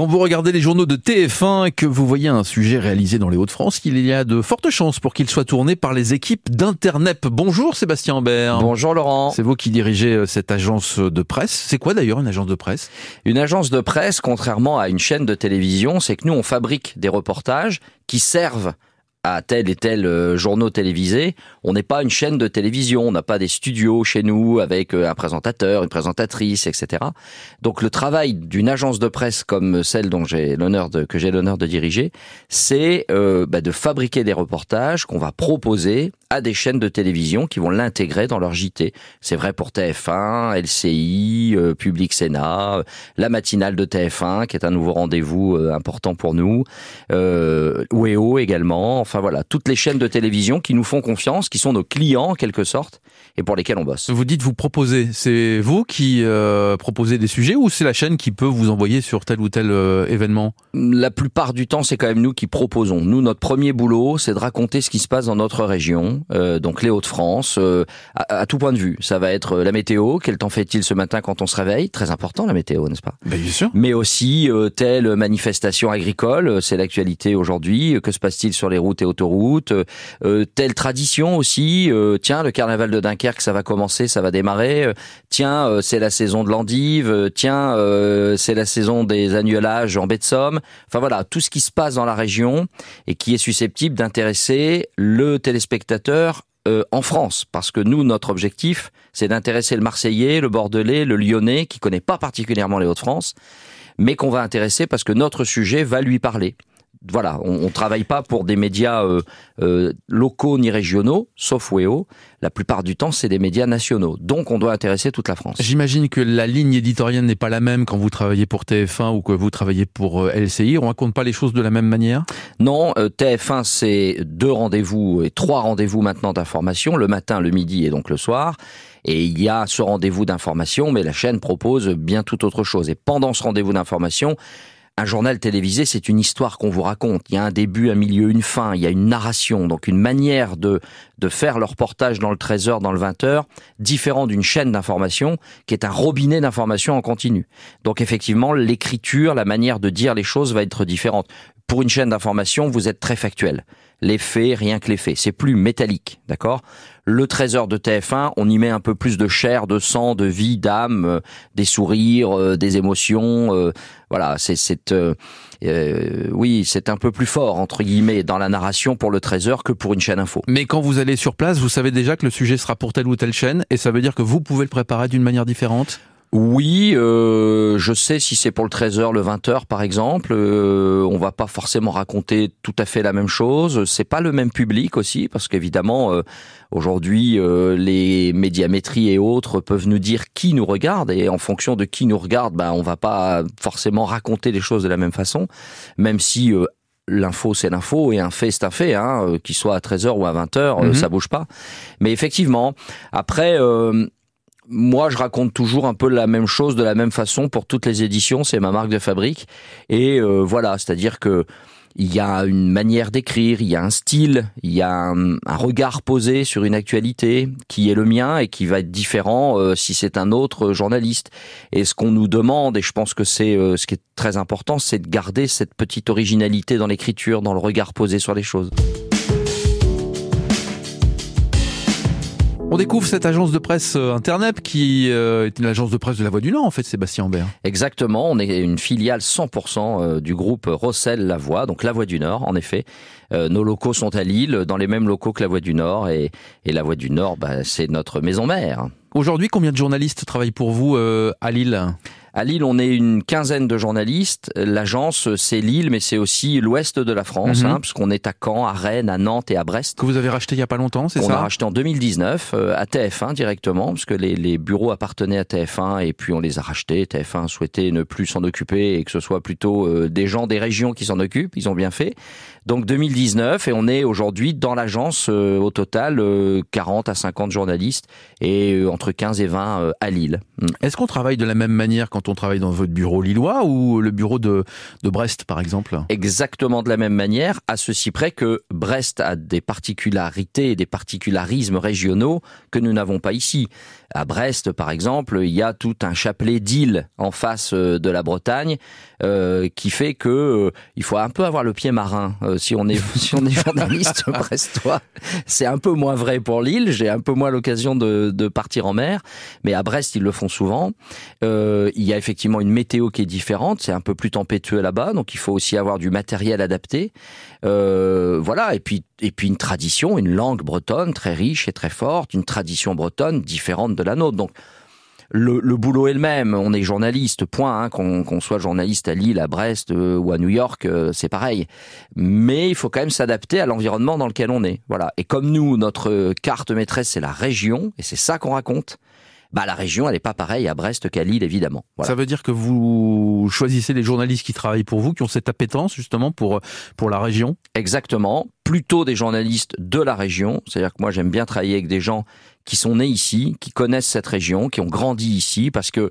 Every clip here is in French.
Quand vous regardez les journaux de TF1 et que vous voyez un sujet réalisé dans les Hauts-de-France, il y a de fortes chances pour qu'il soit tourné par les équipes d'Internet. Bonjour Sébastien Ambert. Bonjour Laurent. C'est vous qui dirigez euh, cette agence de presse. C'est quoi d'ailleurs une agence de presse? Une agence de presse, contrairement à une chaîne de télévision, c'est que nous on fabrique des reportages qui servent à tel et tel euh, journaux télévisés. On n'est pas une chaîne de télévision, on n'a pas des studios chez nous avec euh, un présentateur, une présentatrice, etc. Donc le travail d'une agence de presse comme celle dont j'ai l'honneur de que j'ai l'honneur de diriger, c'est euh, bah, de fabriquer des reportages qu'on va proposer à des chaînes de télévision qui vont l'intégrer dans leur JT. C'est vrai pour TF1, LCI, euh, Public Sénat, la matinale de TF1 qui est un nouveau rendez-vous important pour nous, euh, WEO également enfin voilà, toutes les chaînes de télévision qui nous font confiance, qui sont nos clients en quelque sorte, et pour lesquels on bosse. Vous dites vous proposez, c'est vous qui euh, proposez des sujets ou c'est la chaîne qui peut vous envoyer sur tel ou tel euh, événement? La plupart du temps, c'est quand même nous qui proposons. Nous, notre premier boulot, c'est de raconter ce qui se passe dans notre région, euh, donc les Hauts-de-France, à, tout point de vue. Ça va être la météo, quel temps fait-il ce matin quand on se réveille? Très important la météo, n'est-ce pas? Ben, Bien sûr. Mais aussi telle manifestation agricole, c'est l'actualité aujourd'hui. Que se passe-t-il sur les routes et autoroutes? Euh, telle tradition aussi. Euh, tiens, le carnaval de Dunkerque, ça va commencer, ça va démarrer. Euh, tiens, c'est la saison de l'endive. tiens, c'est la saison des annuelages en baie de Somme. Enfin voilà, tout ce qui se passe dans la région et qui est susceptible d'intéresser le téléspectateur en France, parce que nous, notre objectif, c'est d'intéresser le Marseillais, le Bordelais, le Lyonnais, qui connaît pas particulièrement les Hauts-de-France, mais qu'on va intéresser parce que notre sujet va lui parler voilà, on, on travaille pas pour des médias euh, euh, locaux ni régionaux, sauf WEO. La plupart du temps, c'est des médias nationaux. Donc, on doit intéresser toute la France. J'imagine que la ligne éditoriale n'est pas la même quand vous travaillez pour TF1 ou que vous travaillez pour euh, LCI. On raconte pas les choses de la même manière? Non, TF1, c'est deux rendez-vous et trois rendez-vous maintenant d'information, le matin, le midi et donc le soir. Et il y a ce rendez-vous d'information, mais la chaîne propose bien tout autre chose. Et pendant ce rendez-vous d'information, un journal télévisé, c'est une histoire qu'on vous raconte. Il y a un début, un milieu, une fin. Il y a une narration, donc une manière de de faire le reportage dans le 13h, dans le 20h, différent d'une chaîne d'information qui est un robinet d'information en continu. Donc effectivement, l'écriture, la manière de dire les choses va être différente. Pour une chaîne d'information, vous êtes très factuel. Les faits, rien que les faits. C'est plus métallique, d'accord? Le 13h de TF1, on y met un peu plus de chair, de sang, de vie, d'âme, euh, des sourires, euh, des émotions. Euh, voilà, c'est oui, c'est un peu plus fort entre guillemets dans la narration pour le 13h que pour une chaîne info. Mais quand vous allez sur place, vous savez déjà que le sujet sera pour telle ou telle chaîne, et ça veut dire que vous pouvez le préparer d'une manière différente? Oui, euh, je sais si c'est pour le 13h, le 20h par exemple, euh, on va pas forcément raconter tout à fait la même chose, c'est pas le même public aussi parce qu'évidemment euh, aujourd'hui euh, les médiamétries et autres peuvent nous dire qui nous regarde et en fonction de qui nous regarde, ben on va pas forcément raconter les choses de la même façon, même si l'info c'est l'info et un fait c'est un fait, hein, qu'il soit à 13h ou à 20h, mhm. ça bouge pas. Mais effectivement, après moi, je raconte toujours un peu la même chose de la même façon pour toutes les éditions. C'est ma marque de fabrique. Et euh, voilà, c'est-à-dire que il y a une manière d'écrire, il y a un style, il y a un, regard posé sur une actualité qui est le mien et qui va être différent euh, si c'est un autre journaliste. Et ce qu'on nous demande, et je pense que c'est euh, ce qui est très important, c'est de garder cette petite originalité dans l'écriture, dans le regard posé sur les choses. On découvre cette agence de presse euh, Internet qui euh, est une agence de presse de la Voix du Nord en fait, Sébastien Ambert. Exactement, on est une filiale 100% euh, du groupe Rossel La Voix, donc La Voix du Nord en effet. nos locaux sont à Lille, dans les mêmes locaux que La Voix du Nord et, et La Voix du Nord, bah, c'est notre maison mère. Aujourd'hui, combien de journalistes travaillent pour vous à Lille? À Lille, on est une quinzaine de journalistes. L'agence, c'est Lille, mais c'est aussi l'ouest de la France, mhm. hein, puisqu'on est à Caen, à Rennes, à Nantes et à Brest. Que vous avez racheté il y a pas longtemps, c'est ça On a racheté en 2019 euh, à TF1 directement, puisque les, les, bureaux appartenaient à TF1 et puis on les a rachetés. TF1 souhaitait ne plus s'en occuper et que ce soit plutôt euh, des gens des régions qui s'en occupent. Ils ont bien fait. Donc 2019 et on est aujourd'hui dans l'agence euh, au total 40 à 50 journalistes et entre 15 et 20 à Lille. Est-ce qu'on travaille de la même manière quand on travaille dans votre bureau lillois ou le bureau de, de Brest, par exemple? Exactement de la même manière, à ceci près que Brest a des particularités et des particularismes régionaux que nous n'avons pas ici. À Brest, par exemple, il y a tout un chapelet d'îles en face euh, de la Bretagne euh, qui fait que euh, il faut un peu avoir le pied marin euh, si on est si on est journaliste brestois. C'est un peu moins vrai pour l'île. J'ai un peu moins l'occasion de, de, partir en mer, mais à Brest ils le font souvent. il y a effectivement une météo qui est différente. C'est un peu plus tempétueux là-bas, donc il faut aussi avoir du matériel adapté. voilà, et puis et puis une tradition, une langue bretonne très riche et très forte, une tradition bretonne différente de la nôtre. Donc le, le, boulot est le même. On est journaliste, point. Hein, qu'on soit journaliste à Lille, à Brest euh, ou à New York, euh, c'est pareil. Mais il faut quand même s'adapter à l'environnement dans lequel on est. Voilà. Et comme nous, notre carte maîtresse, c'est la région, et c'est ça qu'on raconte bah la région elle n'est pas pareille à Brest qu'à Lille évidemment. Ça veut dire que vous choisissez les journalistes qui travaillent pour vous, qui ont cette appétence justement pour pour la région? Exactement, plutôt des journalistes de la région. C'est-à-dire que moi j'aime bien travailler avec des gens qui sont nés ici, qui connaissent cette région, qui ont grandi ici, parce que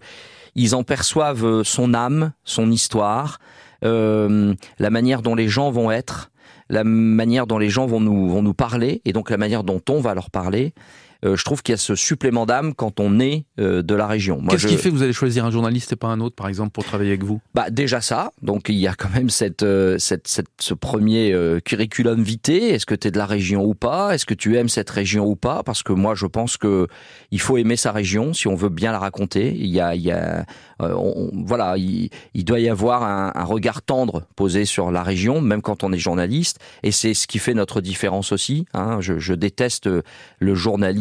ils en perçoivent son âme, son histoire, euh, la manière dont les gens vont être, la manière dont les gens vont nous vont nous parler, et donc la manière dont on va leur parler. Euh, je trouve qu'il y a ce supplément d'âme quand on est euh, de la région. Qu'est-ce qui fait que vous allez choisir un journaliste et pas un autre, par exemple, pour travailler avec vous? Bah déjà ça. Donc il y a quand même cette, euh, cette, cette ce premier curriculum vitae. Est-ce que tu es de la région ou pas? Est-ce que tu aimes cette région ou pas? Parce que moi, je pense que il faut aimer sa région si on veut bien la raconter. Il y a, il y a voilà, il, il, doit y avoir un, un, regard tendre posé sur la région, même quand on est journaliste. Et c'est ce qui fait notre différence aussi. Hein. Je, je déteste le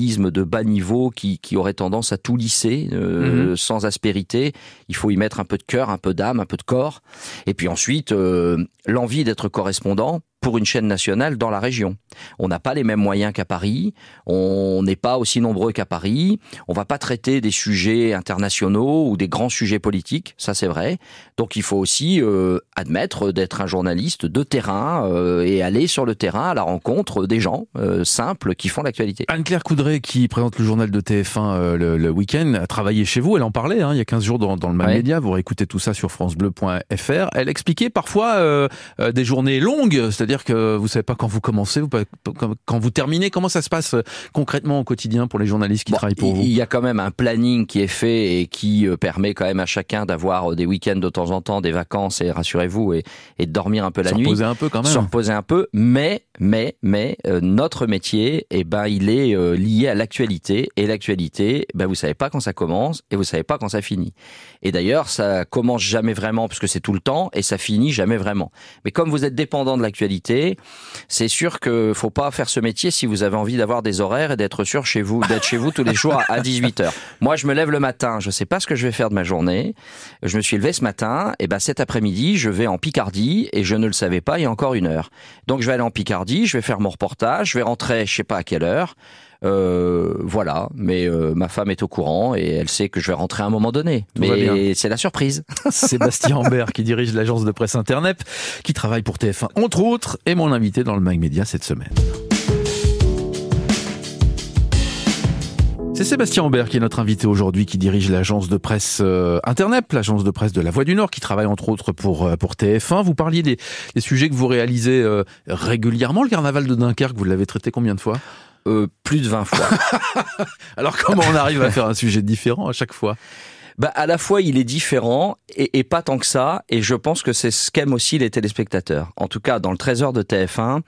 journalisme de bas niveau qui, qui aurait tendance à tout lisser euh, mhm. sans aspérité. Il faut y mettre un peu de cœur, un peu d'âme, un peu de corps. Et puis ensuite, euh, l'envie d'être correspondant pour une chaîne nationale dans la région. On n'a pas les mêmes moyens qu'à Paris, on n'est pas aussi nombreux qu'à Paris, on va pas traiter des sujets internationaux ou des grands sujets politiques, ça c'est vrai. Donc il faut aussi euh, admettre d'être un journaliste de terrain euh, et aller sur le terrain à la rencontre des gens euh, simples qui font l'actualité. Anne-Claire Coudray qui présente le journal de TF1 le, week-end a travaillé chez vous, elle en parlait hein, il y a 15 jours dans, le même média, vous réécoutez tout ça sur francebleu.fr. Elle expliquait parfois des journées longues, c'est c'est-à-dire que vous savez pas quand vous commencez, vous, quand vous terminez. Comment ça se passe euh, concrètement au quotidien pour les journalistes qui travaillent pour vous? Il y a quand même un planning qui est fait et qui euh, permet quand même à chacun d'avoir euh, des week-ends de temps en temps, des vacances et rassurez-vous et, et de dormir un peu la nuit. Se reposer un peu quand même. Se reposer un peu, mais mais mais notre métier, eh ben il est lié à l'actualité et l'actualité, ben vous savez pas quand ça commence et vous savez pas quand ça finit. Et d'ailleurs, ça commence jamais vraiment puisque c'est tout le temps et ça finit jamais vraiment. Mais comme vous êtes dépendant de l'actualité c'est sûr que faut pas faire ce métier si vous avez envie d'avoir des horaires et d'être sûr chez vous, d'être chez vous tous les jours à 18 h Moi, je me lève le matin, je sais pas ce que je vais faire de ma journée. Je me suis levé ce matin, et ben cet après-midi, je vais en Picardie et je ne le savais pas il y a encore une heure. Donc je vais aller en Picardie, je vais faire mon reportage, je vais rentrer, je sais pas à quelle heure. Euh, voilà, mais euh, ma femme est au courant et elle sait que je vais rentrer à un moment donné. mais c'est la surprise. Sébastien Ambert, qui dirige l'agence de presse Internet, qui travaille pour TF1 entre autres, est mon invité dans le Mag Média cette semaine. C'est Sébastien Ambert qui est notre invité aujourd'hui, qui dirige l'agence de presse euh, Internet, l'agence de presse de la Voix du Nord, qui travaille entre autres pour pour TF1. Vous parliez des, des sujets que vous réalisez euh, régulièrement. Le carnaval de Dunkerque, vous l'avez traité combien de fois? Euh, plus de 20 fois. Alors comment on arrive à faire un sujet différent à chaque fois? Bah, à la fois il est différent et, et, pas tant que ça, et je pense que c'est ce qu'aiment aussi les téléspectateurs. En tout cas, dans le Trésor de TF1,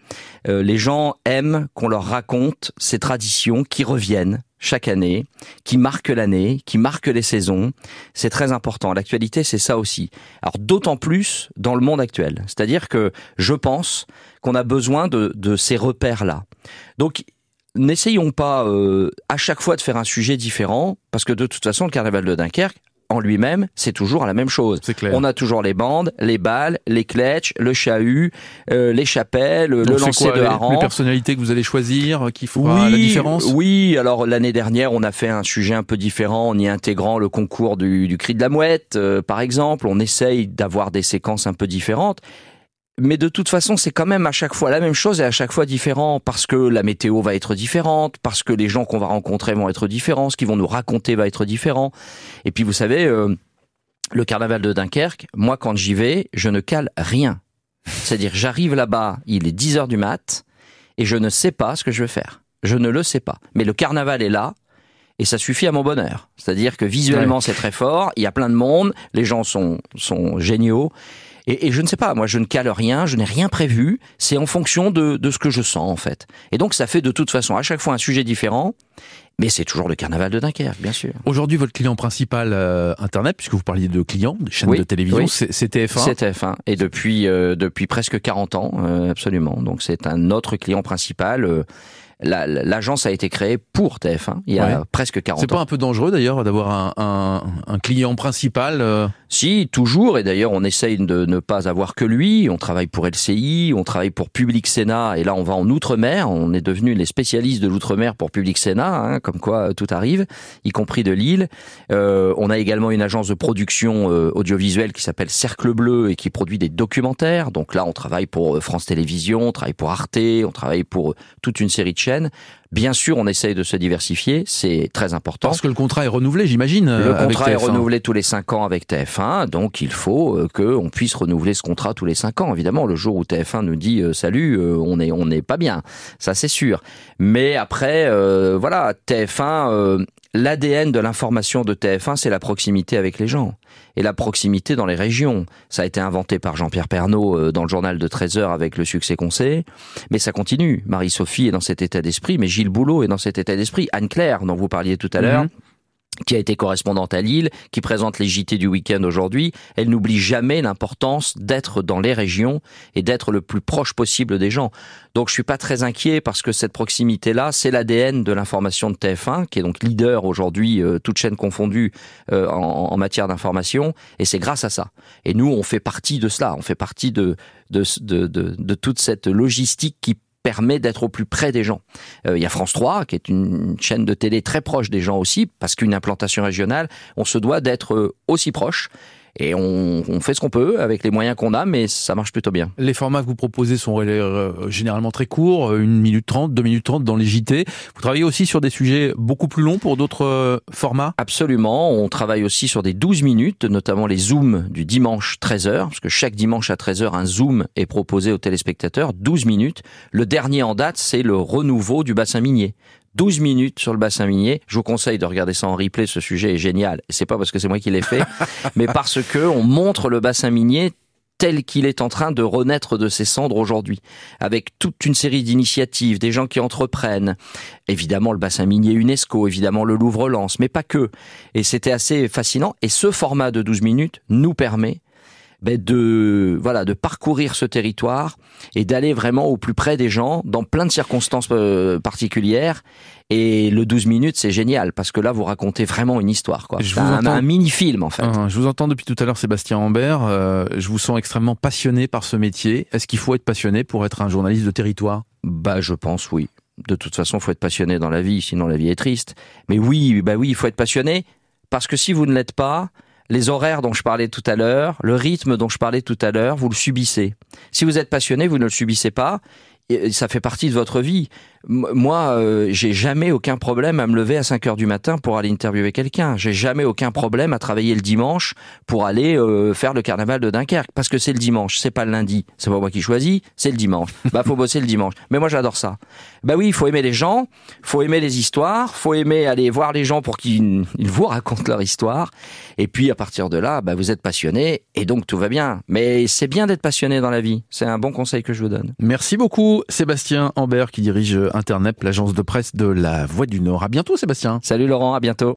euh, les gens aiment qu'on leur raconte ces traditions qui reviennent chaque année, qui marquent l'année, qui marquent les saisons. C'est très important. L'actualité, c'est ça aussi. Alors d'autant plus dans le monde actuel. C'est-à-dire que je pense qu'on a besoin de, de ces repères-là. Donc n'essayons pas euh, à chaque fois de faire un sujet différent, parce que de toute façon, le carnaval de Dunkerque, en lui-même, c'est toujours la même chose. Clair. On a toujours les bandes, les balles, les cletches, le chahut, euh, les chapelles, le lancer de hareng. Les personnalités que vous allez choisir, qui fera la différence? Oui, alors l'année dernière, on a fait un sujet un peu différent en y intégrant le concours du, du cri de la mouette, euh, par exemple. On essaye d'avoir des séquences un peu différentes mais de toute façon, c'est quand même à chaque fois la même chose et à chaque fois différent parce que la météo va être différente, parce que les gens qu'on va rencontrer vont être différents, ce qu'ils vont nous raconter va être différent. Et puis vous savez, euh, le carnaval de Dunkerque, moi quand j'y vais, je ne cale rien. C'est-à-dire j'arrive là-bas, il est 10 heures du mat, et je ne sais pas ce que je vais faire. Je ne le sais pas. Mais le carnaval est là, et ça suffit à mon bonheur. C'est-à-dire que visuellement c'est très fort, il y a plein de monde, les gens sont, sont géniaux, et, et, je ne sais pas, moi je ne cale rien, je n'ai rien prévu, c'est en fonction de, de ce que je sens en fait. Et donc ça fait de toute façon à chaque fois un sujet différent, mais c'est toujours le carnaval de Dunkerque, bien sûr. Aujourd'hui, votre client principal euh, Internet, puisque vous parliez de clients, des chaînes de télévision, c'est TF1 C'est TF1, et depuis, euh, depuis presque 40 ans, euh, absolument. Donc c'est un autre client principal l'agence a été créée pour TF1 il y a presque 40 ans. C'est pas un peu dangereux d'ailleurs d'avoir un, un, un, client principal euh Si, toujours. Et d'ailleurs, on essaye de ne pas avoir que lui. On travaille pour LCI, on travaille pour Public Sénat. Et là, on va en Outre-mer. On est devenu les spécialistes de l'Outre-mer pour Public Sénat, hein, comme quoi euh, tout arrive, y compris de Lille. Euh, on a également une agence de production euh, audiovisuelle qui s'appelle Cercle Bleu et qui produit des documentaires. Donc là, on travaille pour France Télévisions, on travaille pour Arte, on travaille pour toute une série de chaînes Bien sûr, on essaye de se diversifier, c'est très important. Parce que le contrat est renouvelé, j'imagine. Le contrat est renouvelé tous les 5 ans avec TF1, donc il faut euh, qu'on puisse renouveler ce contrat tous les 5 ans. Évidemment, le jour où TF1 nous dit euh, salut, euh, on est on n'est pas bien, ça c'est sûr. Mais après, voilà, TF1 L'ADN de l'information de TF1, c'est la proximité avec les gens et la proximité dans les régions. Ça a été inventé par Jean-Pierre Pernaud euh, dans le journal de 13 heures avec le succès qu'on sait, mais ça continue. Marie-Sophie est dans cet état d'esprit, mais Gilles Boulot est dans cet état d'esprit. Anne-Claire, dont vous parliez tout à l'heure, mhm qui a été correspondante à Lille, qui présente les JT du week-end aujourd'hui, elle n'oublie jamais l'importance d'être dans les régions et d'être le plus proche possible des gens. Donc je suis pas très inquiet parce que cette proximité-là, c'est l'ADN de l'information de TF1, qui est donc leader aujourd'hui, euh, toute chaîne confondue euh, en, en, matière d'information, et c'est grâce à ça. Et nous, on fait partie de cela, on fait partie de, de, de, de, de toute cette logistique qui permet d'être au plus près des gens. Euh, il y a France 3, qui est une chaîne de télé très proche des gens aussi, parce qu'une implantation régionale, on se doit d'être euh, aussi proche et on, on fait ce qu'on peut avec les moyens qu'on a, mais ça marche plutôt bien. Les formats que vous proposez sont euh, généralement très courts, une minute trente, deux minutes trente dans les JT. Vous travaillez aussi sur des sujets beaucoup plus longs pour d'autres euh, formats? Absolument. On travaille aussi sur des 12 minutes, notamment les zooms du dimanche 13h, parce que chaque dimanche à 13h, un zoom est proposé aux téléspectateurs, 12 minutes. Le dernier en date, c'est le renouveau du bassin minier. 12 minutes sur le bassin minier. Je vous conseille de regarder ça en replay, ce sujet est génial. Et c'est pas parce que c'est moi qui l'ai fait, mais parce que on montre le bassin minier tel qu'il est en train de renaître de ses cendres aujourd'hui, avec toute une série d'initiatives, des gens qui entreprennent, évidemment le bassin minier UNESCO, évidemment le Louvre-Lens, mais pas que. Et c'était assez fascinant. Et ce format de 12 minutes nous permet ben de voilà de parcourir ce territoire et d'aller vraiment au plus près des gens dans plein de circonstances euh, particulières. Et le 12 minutes, c'est génial parce que là, vous racontez vraiment une histoire, quoi. Je un, un mini-film en fait. Uh, je vous entends depuis tout à l'heure, Sébastien Ambert. Euh, je vous sens extrêmement passionné par ce métier. Est-ce qu'il faut être passionné pour être un journaliste de territoire? Bah, je pense oui. De toute façon, il faut être passionné dans la vie, sinon la vie est triste. Mais oui, bah oui, il faut être passionné parce que si vous ne l'êtes pas, les horaires dont je parlais tout à l'heure, le rythme dont je parlais tout à l'heure, vous le subissez. Si vous êtes passionné, vous ne le subissez pas, ça fait partie de votre vie moi, euh, j'ai jamais aucun problème à me lever à 5 heures du matin pour aller interviewer quelqu'un. J'ai jamais aucun problème à travailler le dimanche pour aller euh, faire le carnaval de Dunkerque parce que c'est le dimanche, c'est pas le lundi. C'est pas moi qui choisis, c'est le dimanche. Bah faut bosser le dimanche. Mais moi j'adore ça. Bah oui, il faut aimer les gens, faut aimer les histoires, faut aimer aller voir les gens pour qu'ils vous racontent leur histoire. Et puis à partir de là, bah vous êtes passionné et donc tout va bien. Mais c'est bien d'être passionné dans la vie. C'est un bon conseil que je vous donne. Merci beaucoup, Sébastien Ambert qui dirige Internet, l'agence de presse de la Voix du Nord. À bientôt, Sébastien. Salut Laurent, à bientôt.